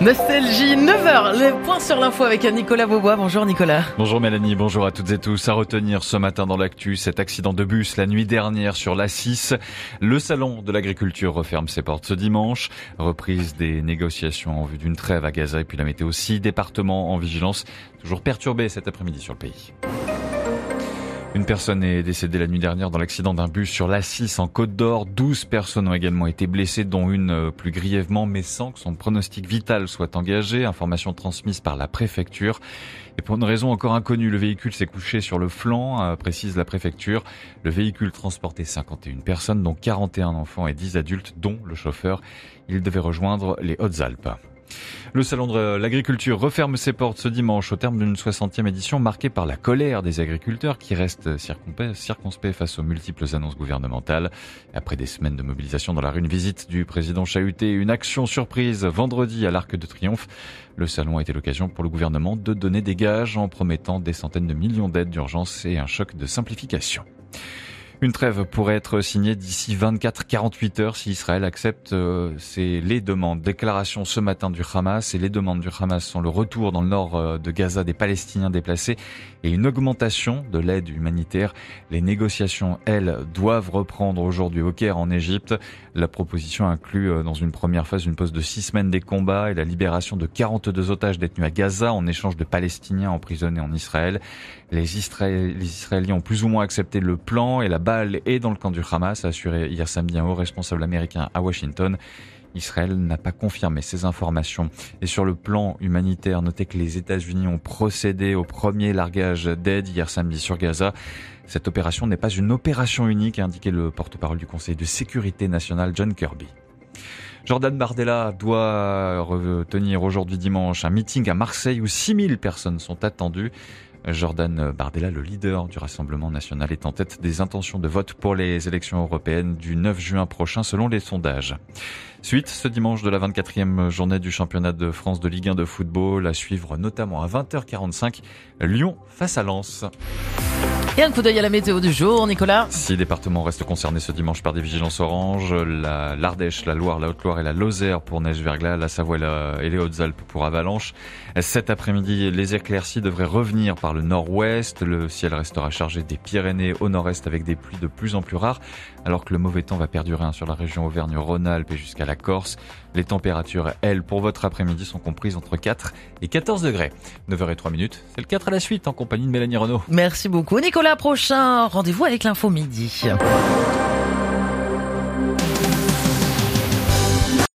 Nostalgie, 9h, le point sur l'info avec Nicolas Beaubois. Bonjour Nicolas. Bonjour Mélanie, bonjour à toutes et tous. À retenir ce matin dans l'actu, cet accident de bus la nuit dernière sur l'A6. Le salon de l'agriculture referme ses portes ce dimanche. Reprise des négociations en vue d'une trêve à Gaza et puis la météo aussi. Département en vigilance, toujours perturbé cet après-midi sur le pays. Une personne est décédée la nuit dernière dans l'accident d'un bus sur l'A6 en Côte d'Or. 12 personnes ont également été blessées, dont une euh, plus grièvement, mais sans que son pronostic vital soit engagé. Information transmise par la préfecture. Et pour une raison encore inconnue, le véhicule s'est couché sur le flanc, euh, précise la préfecture. Le véhicule transportait 51 personnes, dont 41 enfants et 10 adultes, dont le chauffeur. Il devait rejoindre les Hautes-Alpes. Le salon de l'agriculture referme ses portes ce dimanche au terme d'une 60e édition marquée par la colère des agriculteurs qui restent circonspects face aux multiples annonces gouvernementales. Après des semaines de mobilisation dans la rue, une visite du président Chahuté, une action surprise vendredi à l'Arc de Triomphe. Le salon a été l'occasion pour le gouvernement de donner des gages en promettant des centaines de millions d'aides d'urgence et un choc de simplification. Une trêve pourrait être signée d'ici 24-48 heures si Israël accepte euh, les demandes. Déclaration ce matin du Hamas et les demandes du Hamas sont le retour dans le nord euh, de Gaza des Palestiniens déplacés et une augmentation de l'aide humanitaire. Les négociations, elles, doivent reprendre aujourd'hui au Caire en Égypte. La proposition inclut euh, dans une première phase une pause de six semaines des combats et la libération de 42 otages détenus à Gaza en échange de Palestiniens emprisonnés en Israël. Les, les Israéliens ont plus ou moins accepté le plan et la est dans le camp du Hamas, a assuré hier samedi un haut responsable américain à Washington. Israël n'a pas confirmé ces informations. Et sur le plan humanitaire, notez que les États-Unis ont procédé au premier largage d'aide hier samedi sur Gaza. Cette opération n'est pas une opération unique, a indiqué le porte-parole du Conseil de sécurité nationale John Kirby. Jordan Bardella doit retenir aujourd'hui dimanche un meeting à Marseille où 6000 personnes sont attendues. Jordan Bardella, le leader du Rassemblement national, est en tête des intentions de vote pour les élections européennes du 9 juin prochain selon les sondages. Suite ce dimanche de la 24e journée du championnat de France de Ligue 1 de football, à suivre notamment à 20h45 Lyon face à Lens. Et un coup d'œil à la météo du jour, Nicolas. Six départements restent concernés ce dimanche par des vigilances oranges. La l'Ardèche, la Loire, la Haute-Loire et la Lozère pour neige verglas, la Savoie et, les Hautes-Alpes pour avalanche. Cet après-midi, les éclaircies devraient revenir par le nord-ouest. Le ciel restera chargé des Pyrénées au nord-est avec des pluies de plus en plus rares, alors que le mauvais temps va perdurer hein, sur la région Auvergne-Rhône-Alpes et jusqu'à la Corse. Les températures, elles, pour votre après-midi sont comprises entre 4 et 14 degrés. 9h03 minutes, c'est le 4 à la suite en compagnie de Mélanie Renault. Merci beaucoup Prochain rendez-vous avec l'info midi.